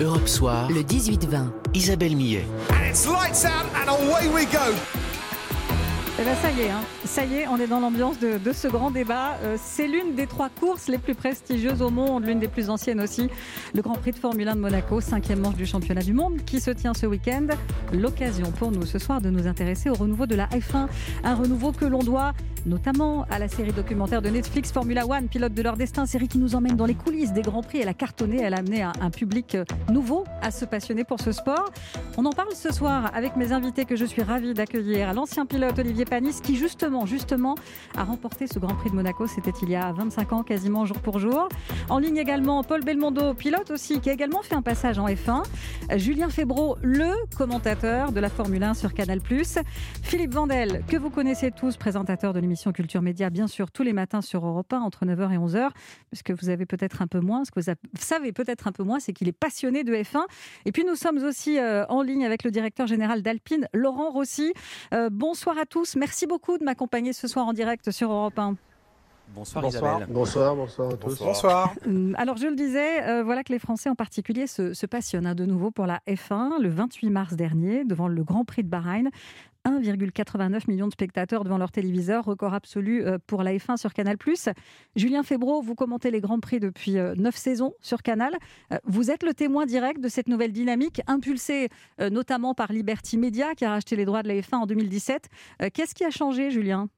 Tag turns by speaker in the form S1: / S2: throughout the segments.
S1: Europe Soir,
S2: le 18-20.
S1: Isabelle Millet.
S3: And it's lights out and away we go.
S4: Eh ben ça y est, hein. Ça y est, on est dans l'ambiance de, ce grand débat. Euh, c'est l'une des trois courses les plus prestigieuses au monde, l'une des plus anciennes aussi. Le Grand Prix de Formule 1 de Monaco, cinquième manche du championnat du monde, qui se tient ce week-end. L'occasion pour nous ce soir de nous intéresser au renouveau de la F1, un renouveau que l'on doit notamment à la série documentaire de Netflix Formula One, pilote de leur destin, série qui nous emmène dans les coulisses des grands prix. Elle a cartonné, elle a amené un, un public nouveau à se passionner pour ce sport. On en parle ce soir avec mes invités que je suis ravie d'accueillir. L'ancien pilote Olivier Panis, qui justement, justement, a remporté ce Grand Prix de Monaco. C'était il y a 25 ans, quasiment jour pour jour. En ligne également, Paul Belmondo, pilote aussi, qui a également fait un passage en F1. Julien Febro, le commentateur de la Formule 1 sur Canal+. Philippe Vandel, que vous connaissez tous, présentateur de l'émission Culture Média, bien sûr, tous les matins sur Europe 1, entre 9h et 11h. Ce que vous avez peut-être un peu moins, ce que vous savez peut-être un peu moins, c'est qu'il est passionné de F1. Et puis nous sommes aussi euh, en ligne avec le directeur général d'Alpine, Laurent Rossi. Euh, bonsoir à tous. Merci beaucoup de m'accompagner ce soir en direct sur Europe 1.
S5: Bonsoir,
S6: bonsoir,
S5: Isabelle.
S6: Bonsoir, bonsoir à tous.
S3: Bonsoir.
S4: Alors je le disais, euh, voilà que les Français en particulier se, se passionnent hein, de nouveau pour la F1 le 28 mars dernier devant le Grand Prix de Bahreïn. 1,89 millions de spectateurs devant leur téléviseur, record absolu pour la F1 sur Canal+. Julien Febro, vous commentez les Grands Prix depuis 9 saisons sur Canal. Vous êtes le témoin direct de cette nouvelle dynamique, impulsée notamment par Liberty Media, qui a racheté les droits de la F1 en 2017. Qu'est-ce qui a changé, Julien?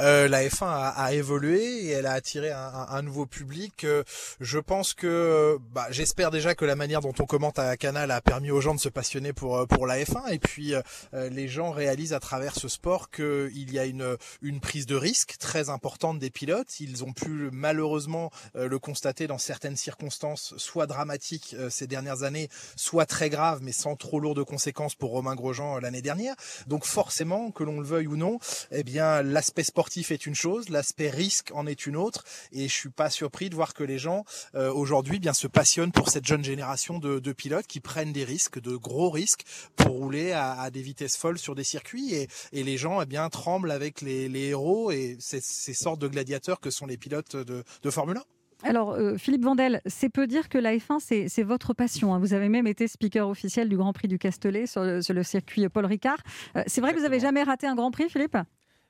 S3: Euh, la F1 a, a, évolué et elle a attiré un, un, nouveau public. Euh, je pense que, bah, j'espère déjà que la manière dont on commente à Canal a permis aux gens de se passionner pour pour la F1 et puis euh, les gens réalisent à travers ce sport qu'il y a une une prise de risque très importante des pilotes. Ils ont pu malheureusement euh, le constater dans certaines circonstances, soit dramatiques ces dernières années, soit très graves, mais sans trop lourdes conséquences pour Romain Grosjean l'année dernière. Donc forcément, que l'on le veuille ou non, eh bien l'aspect sportif est une chose, l'aspect risque en est une autre, et je suis pas surpris de voir que les gens euh, aujourd'hui bien se passionnent pour cette jeune génération de, de, pilotes qui prennent des risques, de gros risques, pour rouler à, à des vitesses folles sur des circuits, et, et les gens eh bien tremblent avec les, les héros et ces, ces, sortes de gladiateurs que sont les pilotes de, de Formule 1.
S4: Alors, euh, Philippe Vandel, c'est peu dire que la F1, c'est votre passion. Hein. Vous avez même été speaker officiel du Grand Prix du Castellet sur le, sur le circuit Paul Ricard. Euh, c'est vrai que vous avez jamais raté un Grand Prix, Philippe?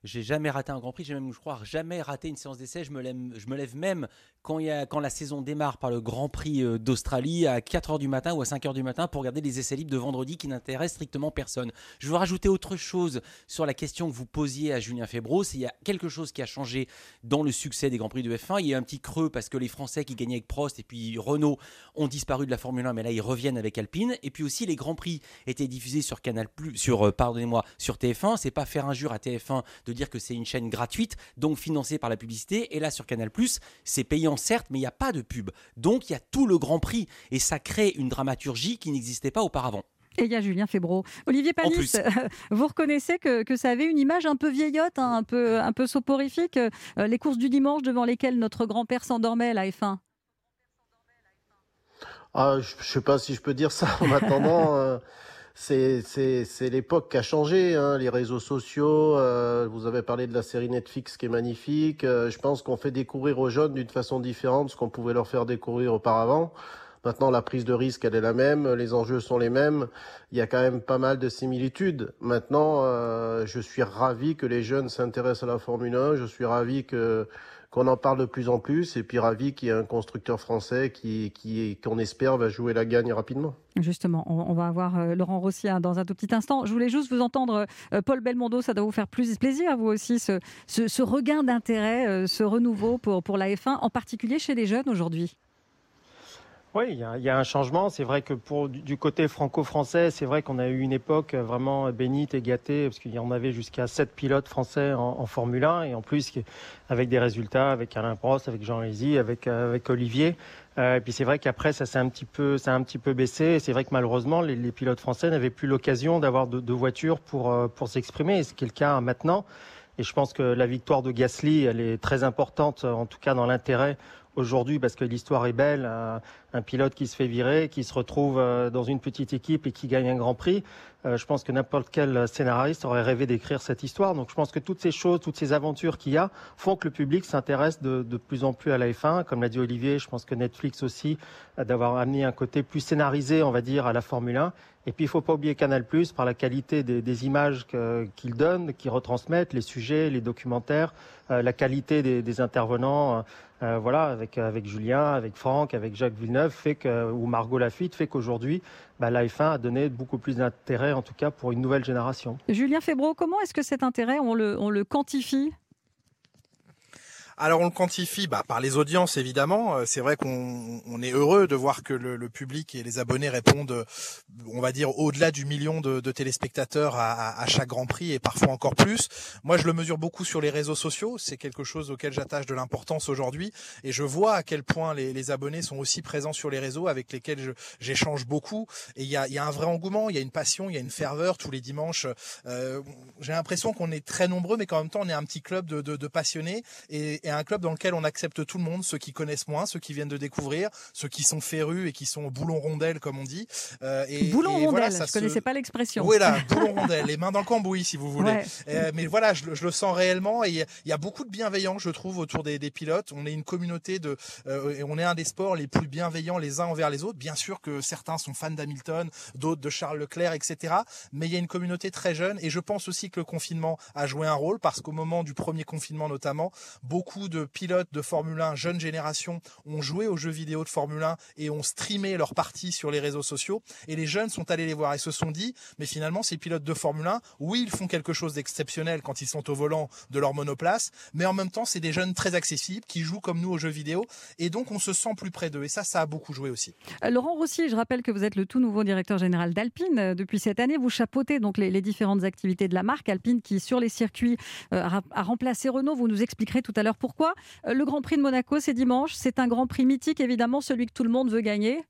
S5: J'ai jamais raté un Grand Prix, j'ai même, je crois, jamais raté une séance d'essai. Je me lève, je me lève même quand, y a, quand la saison démarre par le Grand Prix d'Australie à 4h du matin ou à 5h du matin pour regarder les essais libres de vendredi qui n'intéressent strictement personne. Je veux rajouter autre chose sur la question que vous posiez à Julien Febro. Il y a quelque chose qui a changé dans le succès des Grands Prix de F1. Il y a un petit creux parce que les Français qui gagnaient avec Prost et puis Renault ont disparu de la Formule 1, mais là ils reviennent avec Alpine. Et puis aussi les Grands Prix étaient diffusés sur Canal+, sur, pardonnez-moi, sur TF1. C'est pas faire injure à TF1 de dire que c'est une chaîne gratuite, donc financée par la publicité. Et là, sur Canal+, c'est payant certes, mais il n'y a pas de pub. Donc il y a tout le Grand Prix et ça crée une dramaturgie qui n'existait pas auparavant.
S4: Et il y a Julien Febro. Olivier Panis, vous reconnaissez que, que, ça avait une image un peu vieillotte, hein, un, peu, un peu soporifique, euh, les courses du dimanche devant lesquelles notre grand-père s'endormait à la F1
S6: ah, Je ne sais pas si je peux dire ça en attendant. euh... C'est l'époque qui a changé, hein, les réseaux sociaux. Euh, vous avez parlé de la série Netflix qui est magnifique. Euh, je pense qu'on fait découvrir aux jeunes d'une façon différente ce qu'on pouvait leur faire découvrir auparavant. Maintenant, la prise de risque, elle est la même, les enjeux sont les mêmes. Il y a quand même pas mal de similitudes. Maintenant, euh, je suis ravi que les jeunes s'intéressent à la Formule 1. Je suis ravi que qu'on en parle de plus en plus et puis ravi qu'il y ait un constructeur français qui, qui qu'on espère va jouer la gagne rapidement.
S4: Justement, on, va avoir euh, Laurent Rossi hein, dans un tout petit instant. Je voulais juste vous entendre, euh, Paul Belmondo, ça doit vous faire plus plaisir, vous aussi, ce, ce, regain d'intérêt, euh, ce renouveau pour, pour la F1, en particulier chez les jeunes aujourd'hui.
S7: Oui, il y, a, un changement. C'est vrai que pour du côté franco-français, c'est vrai qu'on a eu une époque vraiment bénite et gâtée, parce qu'il y en avait jusqu'à sept pilotes français en, Formule 1, et en plus avec des résultats, avec Alain Prost, avec Jean Lézy, avec, avec Olivier. Euh, et puis c'est vrai qu'après ça s'est un petit peu, ça a baissé. C'est vrai que malheureusement les, pilotes français n'avaient plus l'occasion d'avoir de, voitures pour pour s'exprimer, ce qui est le cas maintenant. Et je pense que la victoire de Gasly, elle est très importante, en tout cas dans l'intérêt aujourd'hui parce que l'histoire est belle. un pilote qui se fait virer, qui se retrouve dans une petite équipe et qui gagne un Grand Prix. je pense que n'importe quel scénariste aurait rêvé d'écrire cette histoire. Donc je pense que toutes ces choses, toutes ces aventures qu'il y a font que le public s'intéresse de, plus en plus à la F1. Comme l'a dit Olivier, je pense que Netflix aussi, d'avoir amené un côté plus scénarisé, on va dire, à la Formule 1. Et puis il ne faut pas oublier Canal+, par la qualité des, images qu'ils donnent, qu'ils retransmettent, les sujets, les documentaires, euh, la qualité des, intervenants, euh, euh, voilà, avec, avec Julien, avec Franck, avec Jacques Villeneuve, que, ou Margot Lafitte, fait qu'aujourd'hui, bah, la F1 a donné beaucoup plus d'intérêt, en tout cas pour une nouvelle génération.
S4: Julien Febro, comment est-ce que cet intérêt, on le, on le quantifie?
S3: Alors on le quantifie bah, par les audiences évidemment. Euh, c'est vrai qu'on on est heureux de voir que le, le, public et les abonnés répondent, euh, on va dire, au-delà du million de, de téléspectateurs à, à, chaque Grand Prix et parfois encore plus. Moi je le mesure beaucoup sur les réseaux sociaux. C'est quelque chose auquel j'attache de l'importance aujourd'hui et je vois à quel point les, les, abonnés sont aussi présents sur les réseaux avec lesquels j'échange beaucoup. Et il y a, y a, un vrai engouement, il y a une passion, il y a une ferveur tous les dimanches. Euh, J'ai l'impression qu'on est très nombreux, mais qu'en même temps on est un petit club de, de, de passionnés et un club dans lequel on accepte tout le monde, ceux qui connaissent moins, ceux qui viennent de découvrir, ceux qui sont férus et qui sont au boulon rondelle comme on dit.
S4: Euh, et, boulon rondelle, voilà, ça je connaissais pas l'expression.
S3: Oui là, boulon rondelle, les mains dans le cambouis si vous voulez. Euh, mais voilà, je, je, le sens réellement et il y a beaucoup de bienveillance, je trouve, autour des, des pilotes. On est une communauté de, euh, et on est un des sports les plus bienveillants les uns envers les autres. Bien sûr que certains sont fans d'Hamilton, d'autres de Charles Leclerc, etc. Mais il y a une communauté très jeune et je pense aussi que le confinement a joué un rôle parce qu'au moment du premier confinement notamment, beaucoup de pilotes de Formule 1 jeune génération ont joué aux jeux vidéo de Formule 1 et ont streamé leur partie sur les réseaux sociaux. Et les jeunes sont allés les voir et se sont dit, mais finalement, ces pilotes de Formule 1, oui, ils font quelque chose d'exceptionnel quand ils sont au volant de leur monoplace, mais en même temps, c'est des jeunes très accessibles qui jouent comme nous aux jeux vidéo. Et donc, on se sent plus près d'eux. Et ça, ça a beaucoup joué aussi.
S4: Euh, Laurent Rossi, je rappelle que vous êtes le tout nouveau directeur général d'Alpine euh, depuis cette année. Vous chapeautez donc les, différentes activités de la marque Alpine qui, sur les circuits, euh, a remplacé Renault. Vous nous expliquerez tout à l'heure pourquoi. Le Grand Prix de Monaco, c'est dimanche. C'est un Grand Prix mythique, évidemment, celui que tout le monde veut gagner.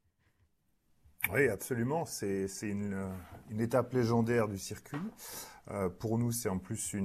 S1: Oui, absolument. C'est une, une, étape légendaire du circuit. Euh, pour nous, c'est en plus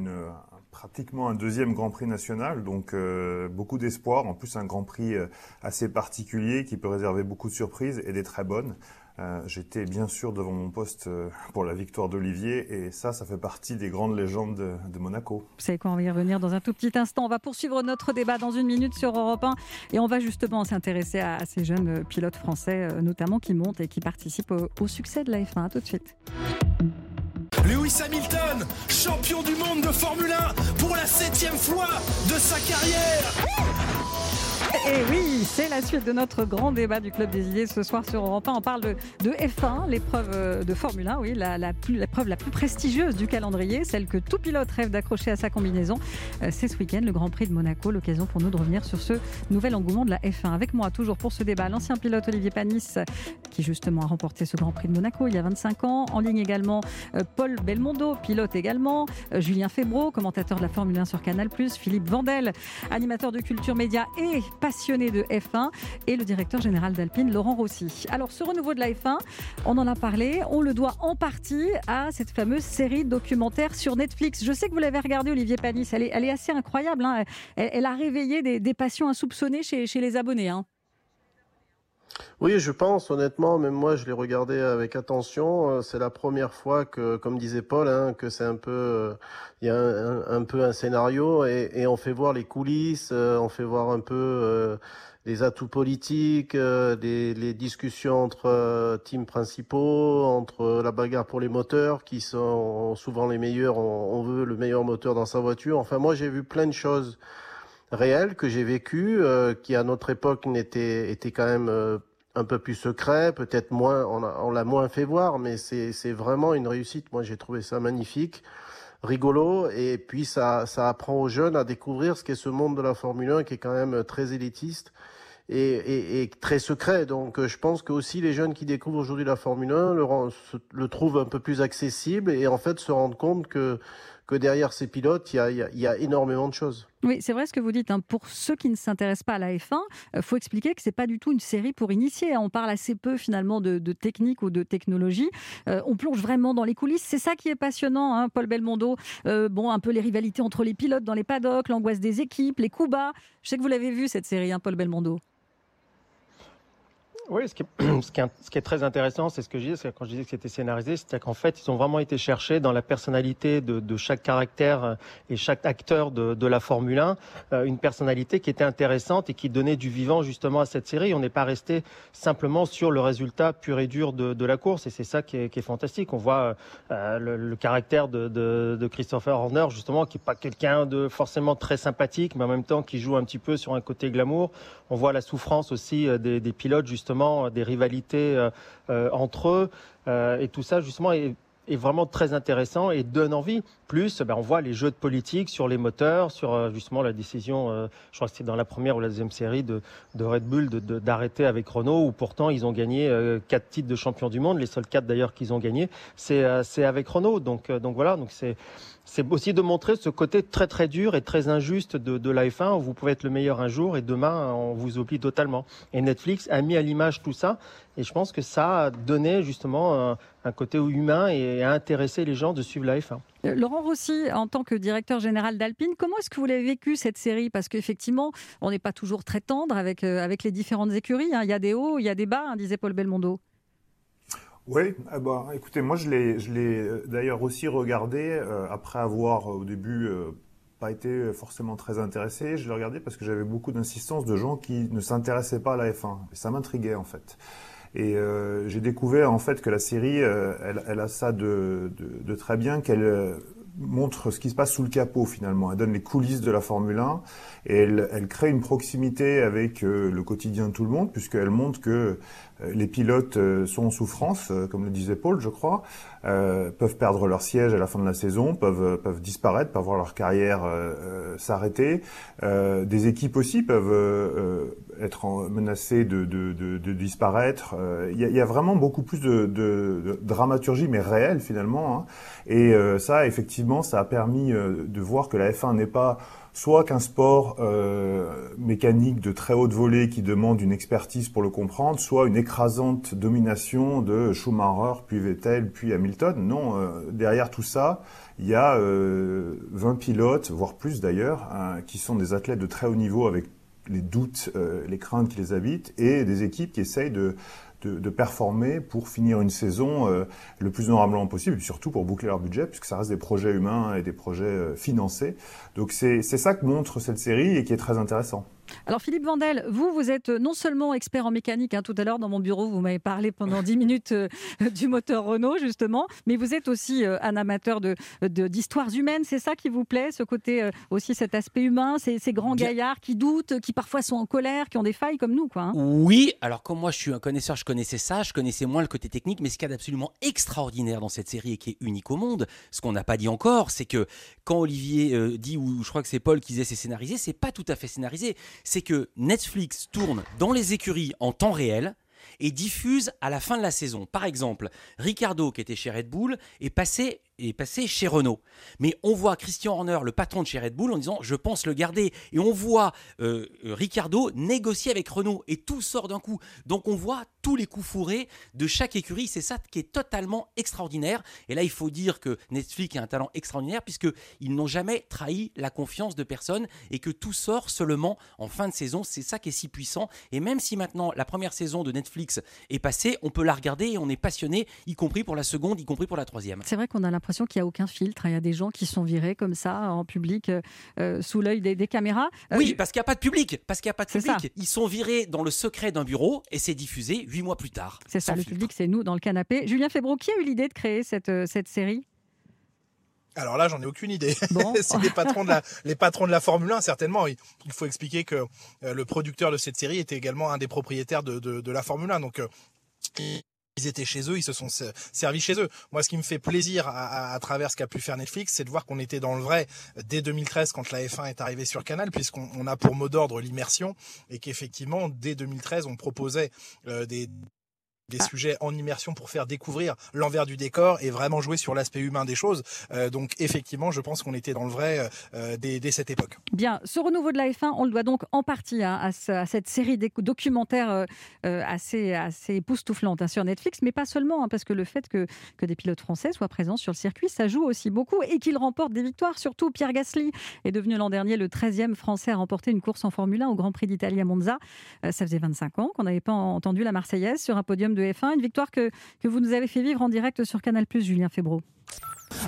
S1: pratiquement un deuxième Grand Prix national, donc euh, beaucoup d'espoir. En plus, un Grand Prix euh, assez particulier qui peut réserver beaucoup de surprises et des très bonnes. Euh, j'étais bien sûr devant mon poste euh, pour la victoire d'Olivier et ça, ça fait partie des grandes légendes de, Monaco.
S4: Vous savez quoi, on va y revenir dans un tout petit instant. On va poursuivre notre débat dans une minute sur Europe 1 et on va justement s'intéresser à, ces jeunes euh, pilotes français, notamment qui montent et qui participent au, au succès de la F1. A tout de suite.
S2: Lewis Hamilton, champion du monde de Formule 1 pour la septième fois de sa carrière.
S4: Et oui, c'est la suite de notre grand débat du Club des idées ce soir sur Europe 1. On parle de, F1, l'épreuve euh, de Formule 1, oui, la, la, l'épreuve la plus prestigieuse du calendrier, celle que tout pilote rêve d'accrocher à sa combinaison. Euh, c'est ce week-end, le Grand Prix de Monaco, l'occasion pour nous de revenir sur ce nouvel engouement de la F1. Avec moi, toujours pour ce débat, l'ancien pilote Olivier Panis, qui justement a remporté ce Grand Prix de Monaco il y a 25 ans. En ligne également, euh, Paul Belmondo, pilote également. Julien Febro, commentateur de la Formule 1 sur Canal+. Philippe Vandel, animateur de culture média et passionné de F1 et le directeur général d'Alpine, Laurent Rossi. Alors, ce renouveau de la F1, on en a parlé, on le doit en partie à cette fameuse série documentaire sur Netflix. Je sais que vous l'avez regardée, Olivier Panis, elle est, assez incroyable. Hein. Elle, a réveillé des, passions insoupçonnées chez, chez les abonnés. Hein.
S6: Oui, je pense, honnêtement, même moi, je l'ai regardé avec attention. Euh, c'est la première fois que, comme disait Paul, hein, que c'est un peu, euh, il y a un, peu un scénario et, on fait voir les coulisses, euh, on fait voir un peu les atouts politiques, les, discussions entre teams principaux, entre la bagarre pour les moteurs, qui sont souvent les meilleurs. On, on veut le meilleur moteur dans sa voiture. Enfin, moi, j'ai vu plein de choses réel que j'ai vécu, euh, qui à notre époque n'était était quand même euh, un peu plus secret, peut-être moins, on l'a moins fait voir, mais c'est vraiment une réussite. Moi, j'ai trouvé ça magnifique, rigolo, et puis ça, ça apprend aux jeunes à découvrir ce qu'est ce monde de la Formule 1, qui est quand même très élitiste et, et, et très secret. Donc, je pense que aussi les jeunes qui découvrent aujourd'hui la Formule 1 le, le trouvent un peu plus accessible et en fait se rendent compte que que derrière ces pilotes, il y a, y a énormément de choses.
S4: Oui, c'est vrai ce que vous dites. Hein. Pour ceux qui ne s'intéressent pas à la F1, il euh, faut expliquer que c'est pas du tout une série pour initier. Hein. On parle assez peu finalement de, technique ou de technologie. Euh, on plonge vraiment dans les coulisses. C'est ça qui est passionnant, hein, Paul Belmondo. Euh, bon, un peu les rivalités entre les pilotes dans les paddocks, l'angoisse des équipes, les coups bas. Je sais que vous l'avez vu cette série, Paul Belmondo.
S7: Oui, ce qui, est, ce, qui est, ce qui est très intéressant, c'est ce que je disais, quand je disais que c'était scénarisé, c'est qu'en fait, ils ont vraiment été cherchés dans la personnalité de, de chaque caractère euh, et chaque acteur de, de la Formule 1, euh, une personnalité qui était intéressante et qui donnait du vivant justement à cette série. On n'est pas resté simplement sur le résultat pur et dur de, de la course, et c'est ça qui est, qui est, fantastique. On voit euh, le, le, caractère de, Christopher Horner, justement, qui est pas quelqu'un de forcément très sympathique, mais en même temps qui joue un petit peu sur un côté glamour. On voit la souffrance aussi des, des pilotes, justement euh, des rivalités euh, euh, entre eux. et tout ça, justement, est, est vraiment très intéressant et donne envie. Plus, ben, on voit les jeux de politique sur les moteurs, sur justement la décision, je crois que c'était dans la première ou la deuxième série de, Red Bull d'arrêter avec Renault, où pourtant ils ont gagné quatre titres de champion du monde, les seuls quatre d'ailleurs qu'ils ont gagnés, c'est avec Renault. Donc, voilà, donc c'est aussi de montrer ce côté très très dur et très injuste de, de la F1 où vous pouvez être le meilleur un jour et demain on vous oublie totalement. Et Netflix a mis à l'image tout ça et je pense que ça a donné justement un, un côté humain et a intéressé les gens de suivre la F1.
S4: Euh, Laurent Rossi, en tant que directeur général d'Alpine, comment est-ce que vous l'avez vécu cette série? Parce qu'effectivement, on n'est pas toujours très tendre avec, euh, avec les différentes écuries. Hein. Il y a des hauts, il y a des bas, hein, disait Paul Belmondo.
S1: Oui, eh ben, écoutez, moi je l'ai, euh, d'ailleurs aussi regardé après avoir au début pas été forcément très intéressé. Je l'ai regardé parce que j'avais beaucoup d'insistance de gens qui ne s'intéressaient pas à la F1 et ça m'intriguait en fait. Et euh, j'ai découvert en fait que la série, elle, elle, a ça de, très bien qu'elle montre ce qui se passe sous le capot finalement. Elle donne les coulisses de la Formule 1 et elle, elle crée une proximité avec euh, le quotidien de tout le monde puisqu'elle montre que euh, les pilotes euh, sont en souffrance, comme le disait Paul, je crois, euh, peuvent perdre leur siège à la fin de la saison, peuvent peuvent disparaître, peuvent voir leur carrière euh, s'arrêter. Euh, des équipes aussi peuvent être en, menacées de, de, de, disparaître. Il y, a vraiment beaucoup plus de, de dramaturgie, mais réelle finalement. Hein. Et ça, effectivement, ça a permis de voir que la F1 n'est pas soit qu'un sport euh, mécanique de très haute volée qui demande une expertise pour le comprendre, soit une écrasante domination de Schumacher, puis Vettel, puis Hamilton. Non, euh, derrière tout ça, il y a euh, 20 pilotes, voire plus d'ailleurs, hein, qui sont des athlètes de très haut niveau avec les doutes, euh, les craintes qui les habitent, et des équipes qui essayent de, de, de, performer pour finir une saison euh, le plus honorablement possible, et surtout pour boucler leur budget, puisque ça reste des projets humains et des projets euh, financés. Donc c'est ça que montre cette série et qui est très intéressant.
S4: Alors Philippe Vandel, vous, vous êtes non seulement expert en mécanique, hein, tout à l'heure dans mon bureau, vous m'avez parlé pendant 10 minutes euh, du moteur Renault, justement, mais vous êtes aussi euh, un amateur d'histoires de, de, humaines, c'est ça qui vous plaît, ce côté euh, aussi cet aspect humain, ces, ces grands Bien. gaillards qui doutent, qui parfois sont en colère, qui ont des failles comme nous. Quoi, hein?
S5: Oui, alors comme moi je suis un connaisseur, je connaissais ça, je connaissais moins le côté technique, mais ce qu'il y a d'absolument extraordinaire dans cette série et qui est unique au monde, ce qu'on n'a pas dit encore, c'est que quand Olivier euh, dit, ou je crois que c'est Paul qui disait c'est scénarisé, c'est pas tout à fait scénarisé, c'est que Netflix tourne dans les écuries en temps réel et diffuse à la fin de la saison. Par exemple, Ricardo, qui était chez Red Bull, est passé est passé chez Renault. Mais on voit Christian Horner, le patron de chez Red Bull, en disant je pense le garder. Et on voit euh, Ricardo négocier avec Renault et tout sort d'un coup. Donc on voit tous les coups fourrés de chaque écurie. C'est ça qui est totalement extraordinaire. Et là, il faut dire que Netflix a un talent extraordinaire puisqu'ils n'ont jamais trahi la confiance de personne et que tout sort seulement en fin de saison. C'est ça qui est si puissant. Et même si maintenant la première saison de Netflix est passée, on peut la regarder et on est passionné, y compris pour la seconde, y compris pour la troisième.
S4: C'est vrai qu'on a l'impression qu'il n'y a aucun filtre. Il y a des gens qui sont virés comme ça en public euh, sous l'œil des, des, caméras.
S5: Euh, oui, parce qu'il n'y a pas de public. Parce qu'il n'y a pas de public. Ça. Ils sont virés dans le secret d'un bureau et c'est diffusé huit mois plus tard.
S4: C'est ça, le public, c'est nous dans le canapé. Julien Febro, qui a eu l'idée de créer cette, euh, cette série?
S3: Alors là, j'en ai aucune idée. Bon. c'est les patrons de la, les patrons de la Formule 1, certainement. Il faut expliquer que euh, le producteur de cette série était également un des propriétaires de, de, de la Formule 1. Donc, euh, ils étaient chez eux, ils se sont servis chez eux. Moi, ce qui me fait plaisir à, travers ce qu'a pu faire Netflix, c'est de voir qu'on était dans le vrai dès 2013 quand la F1 est arrivée sur Canal, puisqu'on a pour mot d'ordre l'immersion et qu'effectivement, dès 2013, on proposait euh, des des ah. sujets en immersion pour faire découvrir l'envers du décor et vraiment jouer sur l'aspect humain des choses. Euh, donc effectivement, je pense qu'on était dans le vrai euh, dès, cette époque.
S4: Bien, ce renouveau de la F1, on le doit donc en partie hein, à, cette série documentaire euh, assez, assez époustouflante hein, sur Netflix, mais pas seulement, hein, parce que le fait que, que des pilotes français soient présents sur le circuit, ça joue aussi beaucoup et qu'ils remportent des victoires. Surtout Pierre Gasly est devenu l'an dernier le 13e français à remporter une course en Formule 1 au Grand Prix d'Italie à Monza. ça faisait 25 ans qu'on n'avait pas entendu la Marseillaise sur un podium de F1. Une victoire que, que vous nous avez fait vivre en direct sur Canal, Julien Febro.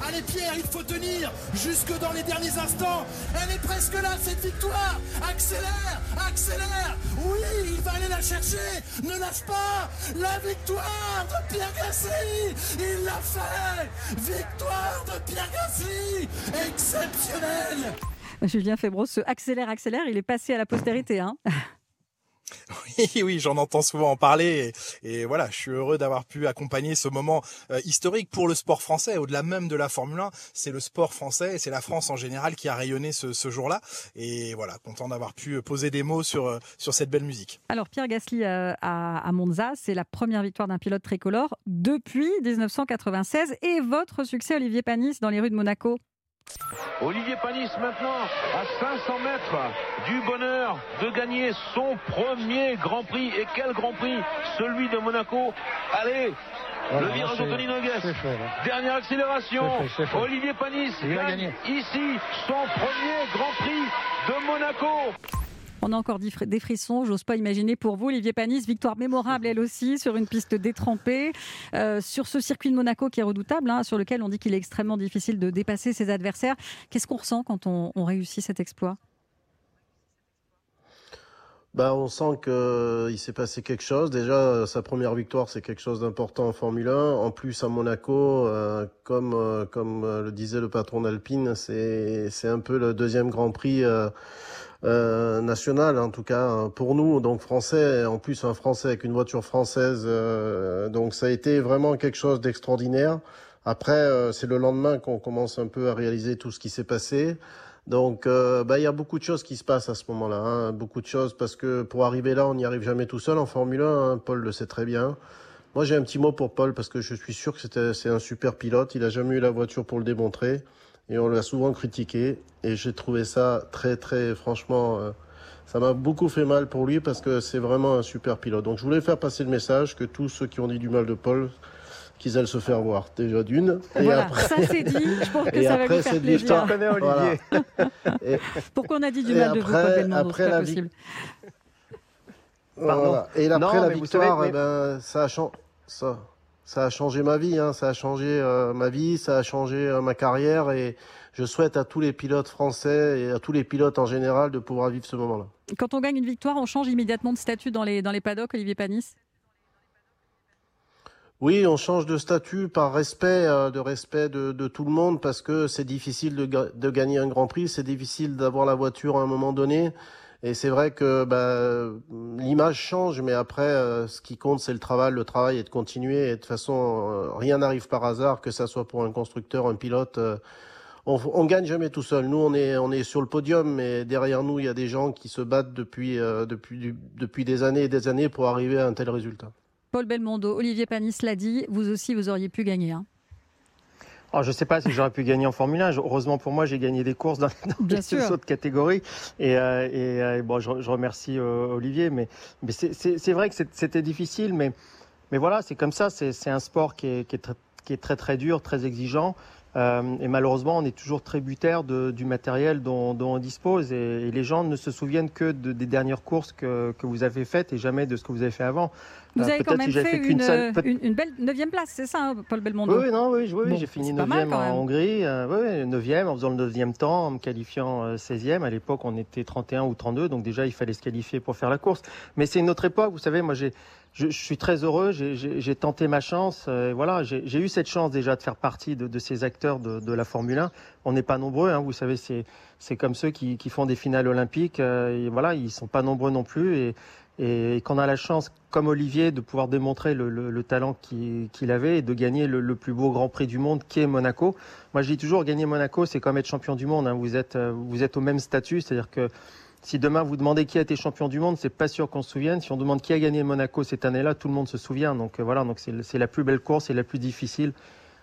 S2: Allez Pierre, il faut tenir jusque dans les derniers instants. Elle est presque là, cette victoire. Accélère, accélère. Oui, il va aller la chercher. Ne lâche pas. La victoire de Pierre Gasly. Il l'a fait. Victoire de Pierre Gasly. Exceptionnel.
S4: Julien Febro se accélère, accélère. Il est passé à la postérité. Hein
S3: oui, oui, j'en entends souvent en parler et, voilà, je suis heureux d'avoir pu accompagner ce moment euh, historique pour le sport français. Au-delà même de la Formule 1, c'est le sport français et c'est la France en général qui a rayonné ce, jour-là. Et voilà, content d'avoir pu poser des mots sur, euh, sur cette belle musique.
S4: Alors Pierre Gasly euh, à, à Monza, c'est la première victoire d'un pilote tricolore depuis 1996 et votre succès Olivier Panis dans les rues de Monaco?
S8: Olivier Panis maintenant à 500 mètres du bonheur de gagner son premier Grand Prix. Et quel Grand Prix? Celui de Monaco. Allez, le virage d'Anthony Nogues. Dernière accélération. Olivier Panis gagne ici son premier Grand Prix de Monaco.
S4: On a encore des frissons, j'ose pas imaginer pour vous. Olivier Panis, victoire mémorable elle aussi sur une piste détrempée, euh, sur ce circuit de Monaco qui est redoutable, hein, sur lequel on dit qu'il est extrêmement difficile de dépasser ses adversaires. Qu'est-ce qu'on ressent quand on, réussit cet exploit?
S6: Bah, on sent qu'il euh, s'est passé quelque chose. Déjà, sa première victoire, c'est quelque chose d'important en Formule 1. En plus, à Monaco, euh, comme, le disait le patron d'Alpine, c'est un peu le deuxième Grand Prix euh, national, en tout cas hein, pour nous, donc français, en plus un français avec une voiture française, euh, donc ça a été vraiment quelque chose d'extraordinaire. Après, euh, c'est le lendemain qu'on commence un peu à réaliser tout ce qui s'est passé. Donc, bah, il y a beaucoup de choses qui se passent à ce moment-là, hein, beaucoup de choses, parce que pour arriver là, on n'y arrive jamais tout seul en Formule 1. Hein, Paul le sait très bien. Moi, j'ai un petit mot pour Paul parce que je suis sûr que c'est un super pilote. Il a jamais eu la voiture pour le démontrer et on l'a souvent critiqué et j'ai trouvé ça très très franchement euh, ça m'a beaucoup fait mal pour lui parce que c'est vraiment un super pilote. Donc je voulais faire passer le message que tous ceux qui ont dit du mal de Paul qu'ils aillent se faire voir déjà d'une.
S4: Voilà, après... ça c'est dit. Je pense que ça va vous faire plaisir.
S7: Olivier.
S4: et... Pourquoi on a dit du mal de vous, Paul Belmondo? Après la possible.
S6: Voilà. Et après la victoire, savez, mais... eh ben, ça a changé. Ça ça a changé ma vie, hein, ça a changé euh, ma vie, ça a changé euh, ma carrière et je souhaite à tous les pilotes français et à tous les pilotes en général de pouvoir vivre ce moment-là.
S4: Quand on gagne une victoire, on change immédiatement de statut dans les, dans les paddocks, Olivier Panis?
S6: Oui, on change de statut par respect, euh, de respect de, de, tout le monde, parce que c'est difficile de, de, gagner un Grand Prix, c'est difficile d'avoir la voiture à un moment donné. Et c'est vrai que bah, l'image change, mais après, euh, ce qui compte, c'est le travail. Le travail est de continuer. Et de toute façon, euh, rien n'arrive par hasard, que ça soit pour un constructeur, un pilote. Euh, on, on gagne jamais tout seul. Nous, on est, on est sur le podium, mais derrière nous, il y a des gens qui se battent depuis, depuis, depuis des années et des années pour arriver à un tel résultat.
S4: Paul Belmondo, Olivier Panis l'a dit, vous aussi, vous auriez pu gagner. Hein.
S7: Alors, je ne sais pas si j'aurais pu gagner en Formule 1. Heureusement pour moi, j'ai gagné des courses dans, dans les autres catégories. Et, euh, et euh, bon, je, je remercie euh, Olivier. Mais, mais c'est vrai que c'était difficile. Mais, mais voilà, c'est comme ça. C'est un sport qui est, qui, est très, qui est très très dur, très exigeant. Euh, et malheureusement, on est toujours tributaire de, du matériel dont, dont on dispose. Et, et, les gens ne se souviennent que de, des dernières courses que, que vous avez faites et jamais de ce que vous avez fait avant.
S4: Vous avez quand même fait, une, une, une, belle neuvième place, c'est ça, hein, Paul Belmondo
S7: Oui, non, oui, oui, j'ai fini neuvième en Hongrie, euh, oui, neuvième en faisant le neuvième temps, en me qualifiant 16e. Euh, à l'époque, on était 31 ou 32, donc déjà, il fallait se qualifier pour faire la course. Mais c'est une autre époque, vous savez, moi, j'ai je, je, suis très heureux, j'ai tenté ma chance. Euh, voilà, j'ai eu cette chance déjà de faire partie de, de ces acteurs de, de, la Formule 1. On n'est pas nombreux, hein, vous savez, c'est comme ceux qui, qui, font des finales olympiques. Euh, et voilà, ils sont pas nombreux non plus. Et, et qu'on a la chance, comme Olivier, de pouvoir démontrer le, le, le talent qu'il avait et de gagner le, le, plus beau Grand Prix du monde qui est Monaco. Moi, je dis toujours, gagner Monaco, c'est comme être champion du monde. Hein. Vous êtes, vous êtes au même statut, c'est-à-dire que Si demain vous demandez qui a été champion du monde, c'est pas sûr qu'on se souvienne. Si on demande qui a gagné Monaco cette année-là, tout le monde se souvient. Donc euh, voilà, donc c'est la plus belle course et la plus difficile.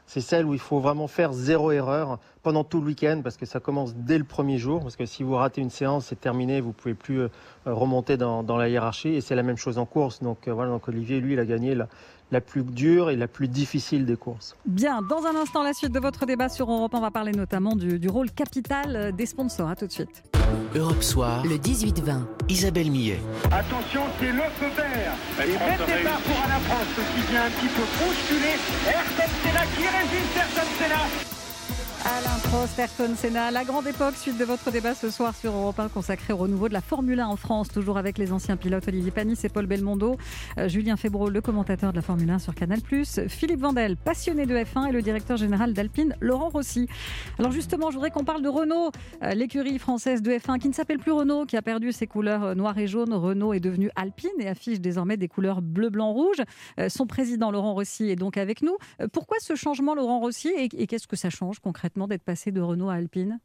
S7: C'est celle où il faut vraiment faire zéro erreur pendant tout le week-end parce que ça commence dès le premier jour. Parce que si vous ratez une séance, c'est terminé, vous pouvez plus euh, remonter dans, la hiérarchie. Et c'est la même chose en course. Donc euh, voilà, donc Olivier, lui, il a gagné la, la plus dure et la plus difficile des courses.
S4: Bien, dans un instant, la suite de votre débat sur Europe, on va parler notamment du, rôle capital euh, des sponsors. À tout de suite.
S9: Europe Soir, le 18-20, Isabelle Millet.
S10: Attention, c'est le feu vert. Et bel départ pour Alain France qui vient un petit peu bousculer. Ayrton Senna qui résiste, Ayrton Senna.
S4: Alain Prost, Ayrton Senna, la grande époque, suite de votre débat ce soir sur Europe 1 consacré au renouveau de la Formule 1 en France, toujours avec les anciens pilotes Olivier Panis et Paul Belmondo, euh, Julien Febro, le commentateur de la Formule 1 sur Canal+, Philippe Vandel, passionné de F1 et le directeur général d'Alpine, Laurent Rossi. Alors justement, je voudrais qu'on parle de Renault, euh, l'écurie française de F1 qui ne s'appelle plus Renault, qui a perdu ses couleurs euh, noires et jaunes. Renault est devenu Alpine et affiche désormais des couleurs bleu, blanc, rouge. son président Laurent Rossi est donc avec nous. pourquoi ce changement Laurent Rossi et, et qu'est-ce que ça change concrètement d'être passé de Renault à Alpine?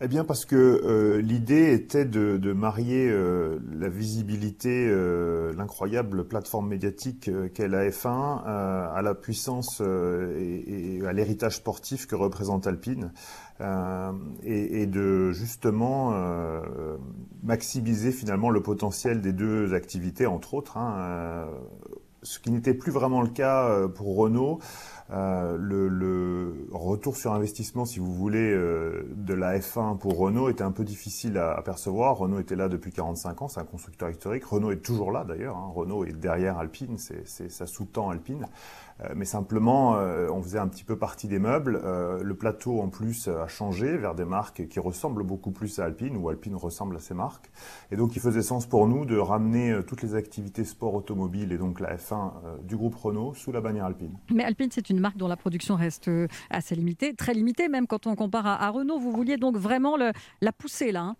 S1: Eh bien parce que euh, l'idée était de, marier euh, la visibilité, euh, l'incroyable plateforme médiatique qu'est la F1 à la puissance et, à l'héritage sportif que représente Alpine et, de justement maximiser finalement le potentiel des deux activités entre autres. Hein, ce qui n'était plus vraiment le cas pour Renault. Euh, le, retour sur investissement, si vous voulez, euh, de la F1 pour Renault était un peu difficile à, percevoir. Renault était là depuis 45 ans, c'est un constructeur historique. Renault est toujours là d'ailleurs. Hein. Renault est derrière Alpine, c'est, ça sous-tend Alpine. Euh, mais simplement, euh, on faisait un petit peu partie des meubles. Euh, le plateau, en plus, a changé vers des marques qui ressemblent beaucoup plus à Alpine, ou Alpine ressemble à ces marques. Et donc, il faisait sens pour nous de ramener toutes les activités sport automobile et donc la F1 du groupe Renault sous la bannière Alpine.
S4: Mais Alpine, c'est une marque dont la production reste assez limitée, très limitée même quand on compare à, Renault. Vous vouliez donc vraiment la pousser là hein?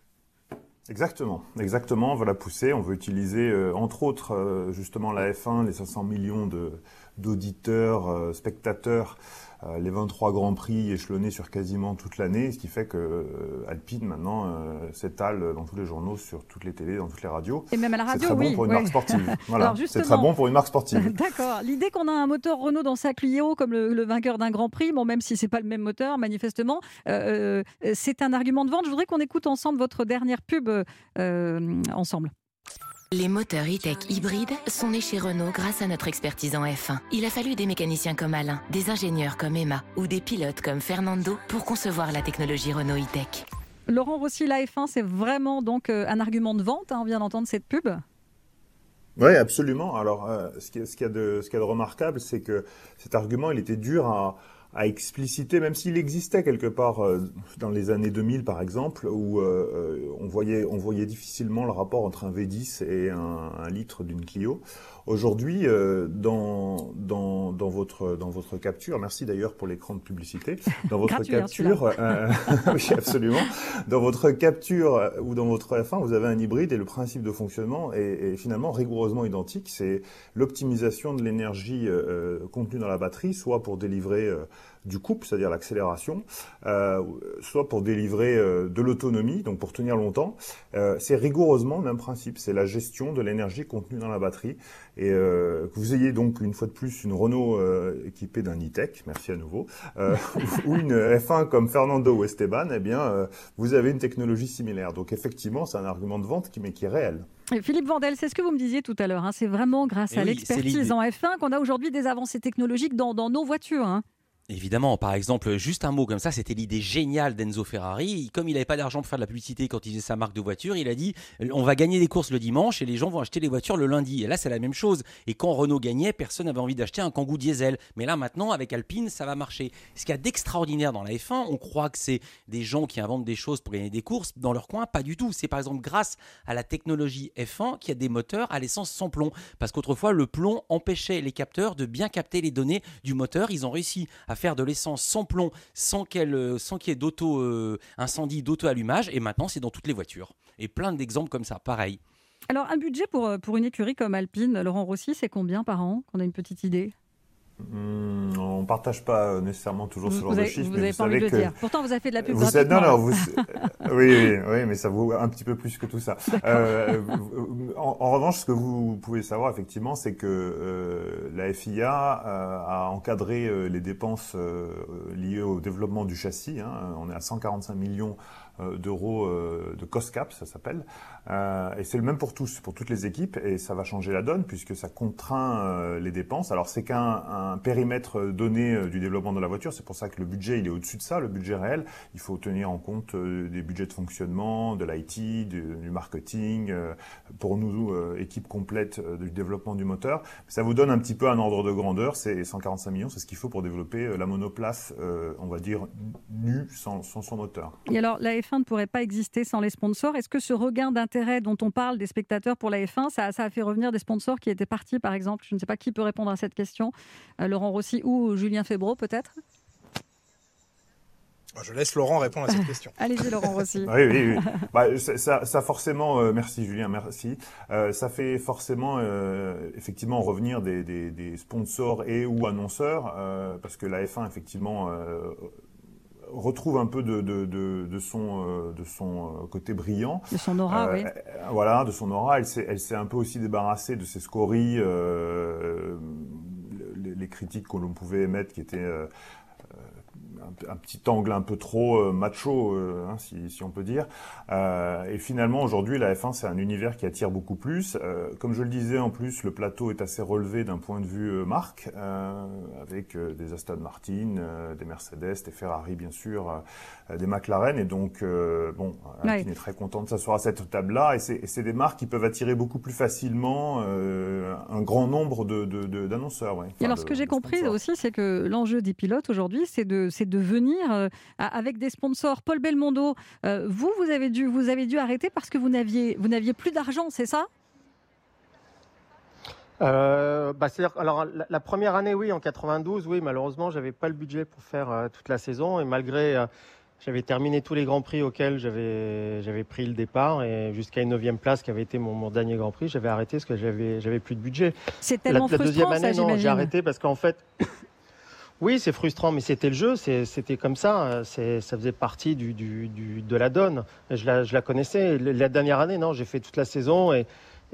S1: Exactement, exactement. On veut la pousser. On veut utiliser, entre autres, justement la F1, les 500 millions de, d'auditeurs, euh, spectateurs euh, les 23 grands prix échelonnés sur quasiment toute l'année, ce qui fait que euh, Alpine maintenant s'étale dans tous les journaux, sur toutes les télés, dans toutes les radios.
S4: Et même à la radio,
S1: C'est très bon pour une marque sportive. Voilà, c'est très bon pour une marque sportive.
S4: D'accord. L'idée qu'on a un moteur Renault dans sa Clio comme le, vainqueur d'un Grand Prix, bon même si c'est pas le même moteur, manifestement, c'est un argument de vente. Je voudrais qu'on écoute ensemble votre dernière pub ensemble.
S9: Les moteurs e-tech hybrides sont nés chez Renault grâce à notre expertise en F1. Il a fallu des mécaniciens comme Alain, des ingénieurs comme Emma ou des pilotes comme Fernando pour concevoir la technologie Renault e-tech.
S4: Laurent Rossi, la F1, c'est vraiment donc euh, un argument de vente. Hein, on vient d'entendre cette pub?
S1: Oui, absolument. Alors, euh, ce qu'il y, a de, remarquable, c'est que cet argument, il était dur à, à expliciter, même s'il existait quelque part euh, dans les années 2000 par exemple, où euh, euh, on, voyait, on voyait difficilement le rapport entre un V10 et un, un litre d'une Clio. Aujourd'hui, dans, dans, dans, votre, dans votre capture, merci d'ailleurs pour l'écran de publicité, dans votre
S4: hein,
S1: capture, oui absolument, dans votre capture ou dans votre F1, vous avez un hybride et le principe de fonctionnement est, est finalement rigoureusement identique. C'est l'optimisation de l'énergie contenue dans la batterie, soit pour délivrer du couple, c'est-à-dire l'accélération, euh, soit pour délivrer euh, de l'autonomie, donc pour tenir longtemps. Euh, c'est rigoureusement le même principe, c'est la gestion de l'énergie contenue dans la batterie. Et que vous ayez donc une fois de plus une Renault équipée d'un e-tech, merci à nouveau, ou une F1 comme Fernando ou Esteban, eh bien, vous avez une technologie similaire. Donc effectivement, c'est un argument de vente qui, mais qui est réel.
S4: Philippe Vandel, c'est ce que vous me disiez tout à l'heure. Hein. c'est vraiment grâce à l'expertise en F1 qu'on a aujourd'hui des avancées technologiques dans, dans nos voitures. Hein.
S5: Évidemment, par exemple, juste un mot comme ça, c'était l'idée géniale d'Enzo Ferrari. Comme il n'avait pas d'argent pour faire de la publicité quand il faisait sa marque de voiture, il a dit on va gagner des courses le dimanche et les gens vont acheter les voitures le lundi. Et là, c'est la même chose. Et quand Renault gagnait, personne n'avait envie d'acheter un Kangoo diesel. Mais là, maintenant, avec Alpine, ça va marcher. Ce qu'il y a d'extraordinaire dans la F1, on croit que c'est des gens qui inventent des choses pour gagner des courses. Dans leur coin, pas du tout. C'est par exemple grâce à la technologie F1 qu'il y a des moteurs à l'essence sans plomb. Parce qu'autrefois, le plomb empêchait les capteurs de bien capter les données du moteur. Ils ont réussi à faire de l'essence sans plomb, sans qu'il y ait d'auto, euh, incendie, d'auto-allumage. Et maintenant, c'est dans toutes les voitures. Et plein d'exemples comme ça, pareil.
S4: Alors, un budget pour, euh, pour une écurie comme Alpine, Laurent Rossi, c'est combien par an Qu'on a une petite idée?
S1: Hmm, on ne partage pas nécessairement toujours ce genre
S4: de
S1: chiffres.
S4: Vous n'avez pas envie de le dire. Pourtant, vous avez fait de la pub
S1: vous êtes, non, non, vous, oui, oui, oui, mais ça vaut un petit peu plus que tout ça. Euh, en, en, revanche, ce que vous pouvez savoir effectivement, c'est que euh, la FIA euh, a encadré euh, les dépenses euh, liées au développement du châssis. Hein. On est à 145 millions euh, d'euros euh, de cost cap, ça s'appelle. Euh, et c'est le même pour tous, pour toutes les équipes, et ça va changer la donne puisque ça contraint les dépenses. Alors c'est qu'un périmètre donné du développement de la voiture, c'est pour ça que le budget il est au-dessus de ça, le budget réel. Il faut tenir en compte des budgets de fonctionnement, de l'IT, du, du, marketing. pour nous, équipe complète du développement du moteur, ça vous donne un petit peu un ordre de grandeur. C'est 145 millions, c'est ce qu'il faut pour développer la monoplace, on va dire nue, sans, sans son moteur.
S4: Et alors la F1 ne pourrait pas exister sans les sponsors. Est-ce que ce regain d'intérêt dont on parle des spectateurs pour la F1, ça, a fait revenir des sponsors qui étaient partis, par exemple Je ne sais pas qui peut répondre à cette question. Euh, Laurent Rossi ou Julien Febro, peut-être?
S3: Je laisse Laurent répondre à cette question.
S4: Allez-y, Laurent Rossi.
S1: oui, oui, oui. Bah, ça, ça, forcément, euh, merci Julien, merci. Euh, ça fait forcément, euh, effectivement, revenir des, des, des, sponsors et ou annonceurs, euh, parce que la F1, effectivement, retrouve un peu de, de, de, de son, euh, de son euh, côté brillant.
S4: De son aura, euh, oui.
S1: Voilà, de son aura. Elle s'est, elle s'est un peu aussi débarrassée de ses scories, euh, les, les, critiques que l'on pouvait émettre qui étaient un, petit angle un peu trop euh, macho, euh, hein, si, si, on peut dire. Euh, et finalement, aujourd'hui, la F1, c'est un univers qui attire beaucoup plus. comme je le disais, en plus, le plateau est assez relevé d'un point de vue marque, avec des Aston Martin, des Mercedes, des Ferrari, bien sûr, des McLaren. Et donc, bon, Alpine est très content de s'asseoir à cette table-là. Et c'est des marques qui peuvent attirer beaucoup plus facilement un grand nombre d'annonceurs. De, de, ouais,
S4: et alors, ce que j'ai compris aussi, c'est que l'enjeu des pilotes aujourd'hui, c'est de, de venir euh, avec des sponsors. Paul Belmondo, euh, vous, vous avez, dû, vous avez dû arrêter parce que vous n'aviez, plus d'argent, c'est ça?
S7: Euh, bah, alors la, première année, oui, en 92, oui, malheureusement, j'avais pas le budget pour faire toute la saison et malgré j'avais terminé tous les grands prix auxquels j'avais j'avais pris le départ et jusqu'à une neuvième place qui avait été mon, mon dernier grand prix, j'avais arrêté parce que j'avais j'avais plus de budget.
S4: C'est tellement la,
S7: la deuxième année,
S4: non,
S7: j'ai arrêté parce qu'en fait oui, c'est frustrant, mais c'était le jeu, c'était comme ça, ça faisait partie de la donne. Je la, connaissais. La dernière année, non, j'ai fait toute la saison et,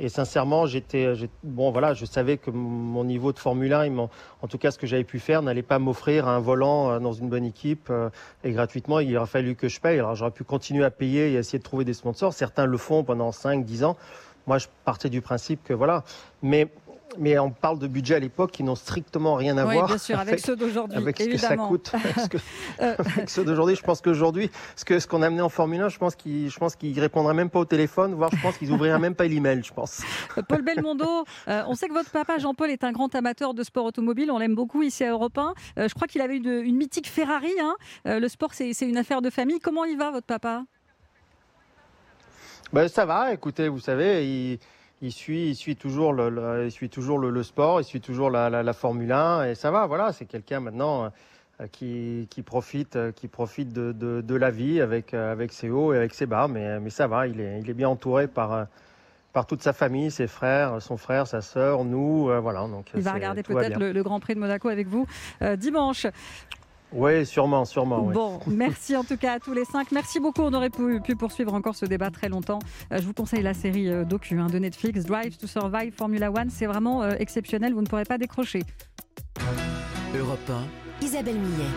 S7: sincèrement, j'étais bon, voilà, je savais que mon niveau de Formule 1, en, en tout cas ce que j'avais pu faire, n'allait pas m'offrir un volant euh, dans une bonne équipe euh, et gratuitement. Il aurait fallu que je paye. Alors j'aurais pu continuer à payer et essayer de trouver des sponsors. Certains le font pendant 5, 10 ans. Moi, je partais du principe que voilà. Mais mais on parle de budget à l'époque qui n'ont strictement rien à
S4: oui,
S7: voir
S4: bien sûr, avec, ceux d'aujourd'hui.
S7: Avec ce que ça coûte. Euh. avec ceux d'aujourd'hui, je pense qu'aujourd'hui, ce qu'on ce qu'on a amené en Formule 1, je pense qu'ils qu répondrait même pas au téléphone, voire je pense qu'ils ouvriraient même pas l'email, je pense.
S4: Euh, Paul Belmondo, euh, on sait que votre papa Jean-Paul est un grand amateur de sport automobile, on l'aime beaucoup ici à Europe 1. Euh, je crois qu'il avait une, une, mythique Ferrari. Hein. Euh, le sport, c'est une affaire de famille. Comment il va, votre papa?
S7: Ben, Ça va, écoutez, vous savez, il il suit, il suit toujours le, le il suit toujours le, le, sport, il suit toujours la, la, la, Formule 1 et ça va. Voilà, c'est quelqu'un maintenant euh, qui, qui profite, euh, qui profite de, de, de, la vie avec euh, avec ses hauts et avec ses bas, mais mais ça va. Il est il est bien entouré par par toute sa famille, ses frères, son frère, sa sœur, nous, euh, voilà. Donc
S4: il va regarder peut-être le, le, Grand Prix de Monaco avec vous euh, dimanche.
S7: Oui, sûrement, sûrement. Oui.
S4: Bon, merci en tout cas à tous les cinq. Merci beaucoup. On aurait pu, pu poursuivre encore ce débat très longtemps. Euh, je vous conseille la série euh, docu hein, de Netflix, Drive to Survive Formula One. C'est vraiment euh, exceptionnel. Vous ne pourrez pas décrocher.
S9: Europe 1, Isabelle Millet.